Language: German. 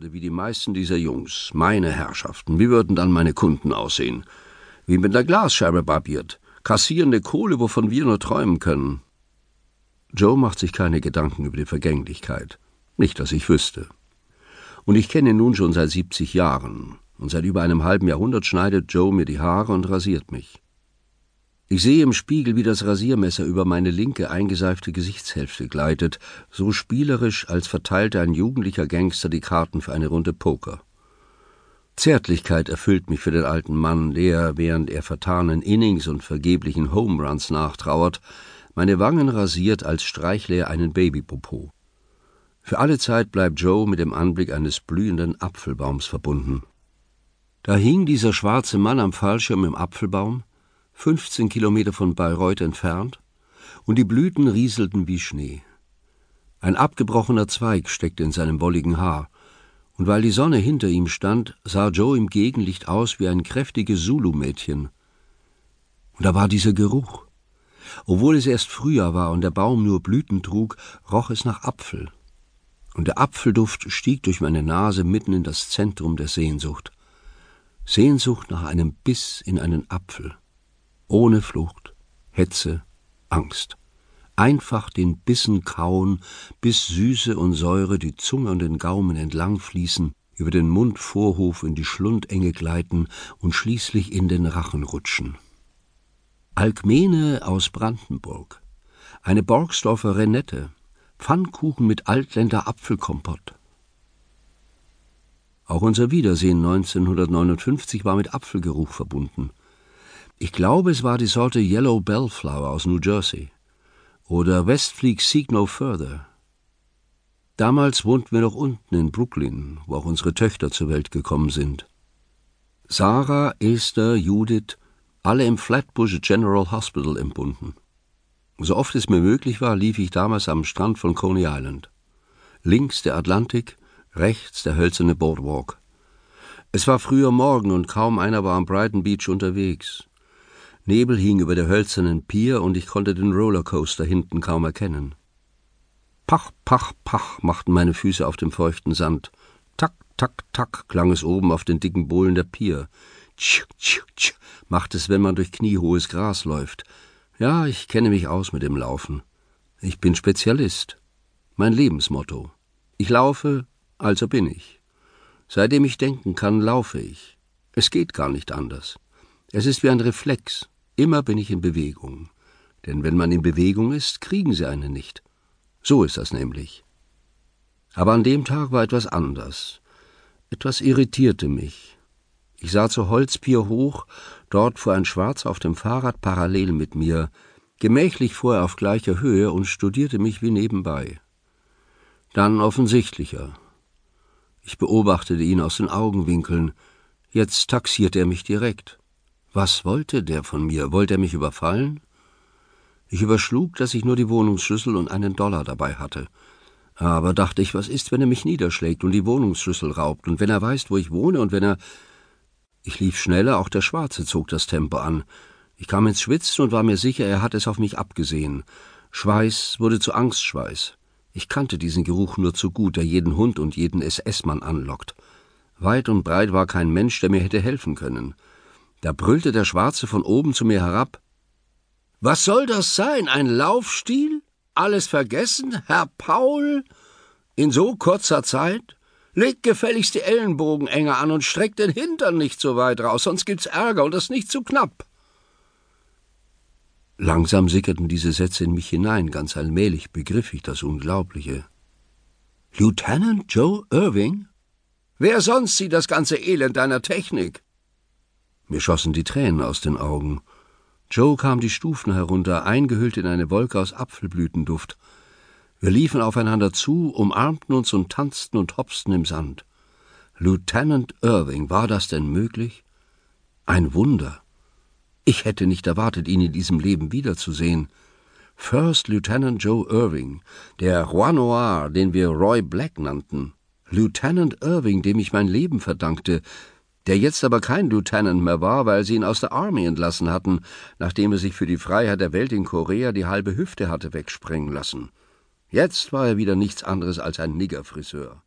würde, wie die meisten dieser Jungs, meine Herrschaften, wie würden dann meine Kunden aussehen? Wie mit einer Glasscheibe barbiert, kassierende Kohle, wovon wir nur träumen können. Joe macht sich keine Gedanken über die Vergänglichkeit. Nicht, dass ich wüsste. Und ich kenne ihn nun schon seit siebzig Jahren, und seit über einem halben Jahrhundert schneidet Joe mir die Haare und rasiert mich. Ich sehe im Spiegel, wie das Rasiermesser über meine linke eingeseifte Gesichtshälfte gleitet, so spielerisch, als verteilte ein jugendlicher Gangster die Karten für eine Runde Poker. Zärtlichkeit erfüllt mich für den alten Mann, der, während er vertanen Innings und vergeblichen Home Runs nachtrauert, meine Wangen rasiert, als streichle er einen Babypopo. Für alle Zeit bleibt Joe mit dem Anblick eines blühenden Apfelbaums verbunden. Da hing dieser schwarze Mann am Fallschirm im Apfelbaum, 15 Kilometer von Bayreuth entfernt, und die Blüten rieselten wie Schnee. Ein abgebrochener Zweig steckte in seinem wolligen Haar, und weil die Sonne hinter ihm stand, sah Joe im Gegenlicht aus wie ein kräftiges Zulu-Mädchen. Und da war dieser Geruch. Obwohl es erst Frühjahr war und der Baum nur Blüten trug, roch es nach Apfel. Und der Apfelduft stieg durch meine Nase mitten in das Zentrum der Sehnsucht. Sehnsucht nach einem Biss in einen Apfel ohne Flucht, Hetze, Angst. Einfach den Bissen kauen, bis Süße und Säure die Zunge und den Gaumen entlang fließen, über den Mundvorhof in die Schlundenge gleiten und schließlich in den Rachen rutschen. Alkmene aus Brandenburg, eine Borgsdorfer Renette, Pfannkuchen mit Altländer Apfelkompott. Auch unser Wiedersehen 1959 war mit Apfelgeruch verbunden. Ich glaube, es war die Sorte Yellow Bellflower aus New Jersey oder Westfleet Seek No Further. Damals wohnten wir noch unten in Brooklyn, wo auch unsere Töchter zur Welt gekommen sind. Sarah, Esther, Judith, alle im Flatbush General Hospital entbunden. So oft es mir möglich war, lief ich damals am Strand von Coney Island. Links der Atlantik, rechts der hölzerne Boardwalk. Es war früher Morgen und kaum einer war am Brighton Beach unterwegs. Nebel hing über der hölzernen Pier und ich konnte den Rollercoaster hinten kaum erkennen. Pach, pach, pach machten meine Füße auf dem feuchten Sand. Tack, tack, tack klang es oben auf den dicken Bohlen der Pier. Tsch, tsch, tsch macht es, wenn man durch kniehohes Gras läuft. Ja, ich kenne mich aus mit dem Laufen. Ich bin Spezialist. Mein Lebensmotto. Ich laufe, also bin ich. Seitdem ich denken kann, laufe ich. Es geht gar nicht anders. Es ist wie ein Reflex. Immer bin ich in Bewegung. Denn wenn man in Bewegung ist, kriegen sie einen nicht. So ist das nämlich. Aber an dem Tag war etwas anders. Etwas irritierte mich. Ich sah zur Holzpier hoch, dort fuhr ein Schwarzer auf dem Fahrrad parallel mit mir, gemächlich fuhr er auf gleicher Höhe und studierte mich wie nebenbei. Dann offensichtlicher. Ich beobachtete ihn aus den Augenwinkeln, jetzt taxierte er mich direkt. Was wollte der von mir? Wollte er mich überfallen? Ich überschlug, dass ich nur die Wohnungsschlüssel und einen Dollar dabei hatte. Aber dachte ich, was ist, wenn er mich niederschlägt und die Wohnungsschlüssel raubt und wenn er weiß, wo ich wohne und wenn er. Ich lief schneller, auch der Schwarze zog das Tempo an. Ich kam ins Schwitzen und war mir sicher, er hat es auf mich abgesehen. Schweiß wurde zu Angstschweiß. Ich kannte diesen Geruch nur zu gut, der jeden Hund und jeden SS-Mann anlockt. Weit und breit war kein Mensch, der mir hätte helfen können. Da brüllte der Schwarze von oben zu mir herab. Was soll das sein? Ein Laufstil? Alles vergessen, Herr Paul? In so kurzer Zeit? Leg gefälligst die Ellenbogen enger an und streck den Hintern nicht so weit raus, sonst gibt's Ärger und das nicht zu knapp. Langsam sickerten diese Sätze in mich hinein, ganz allmählich begriff ich das Unglaubliche. Lieutenant Joe Irving? Wer sonst sieht das ganze Elend deiner Technik? Mir schossen die Tränen aus den Augen. Joe kam die Stufen herunter, eingehüllt in eine Wolke aus Apfelblütenduft. Wir liefen aufeinander zu, umarmten uns und tanzten und hopsten im Sand. Lieutenant Irving, war das denn möglich? Ein Wunder. Ich hätte nicht erwartet, ihn in diesem Leben wiederzusehen. First Lieutenant Joe Irving, der Roi Noir, den wir Roy Black nannten. Lieutenant Irving, dem ich mein Leben verdankte, der jetzt aber kein Lieutenant mehr war, weil sie ihn aus der Army entlassen hatten, nachdem er sich für die Freiheit der Welt in Korea die halbe Hüfte hatte wegsprengen lassen. Jetzt war er wieder nichts anderes als ein Niggerfriseur.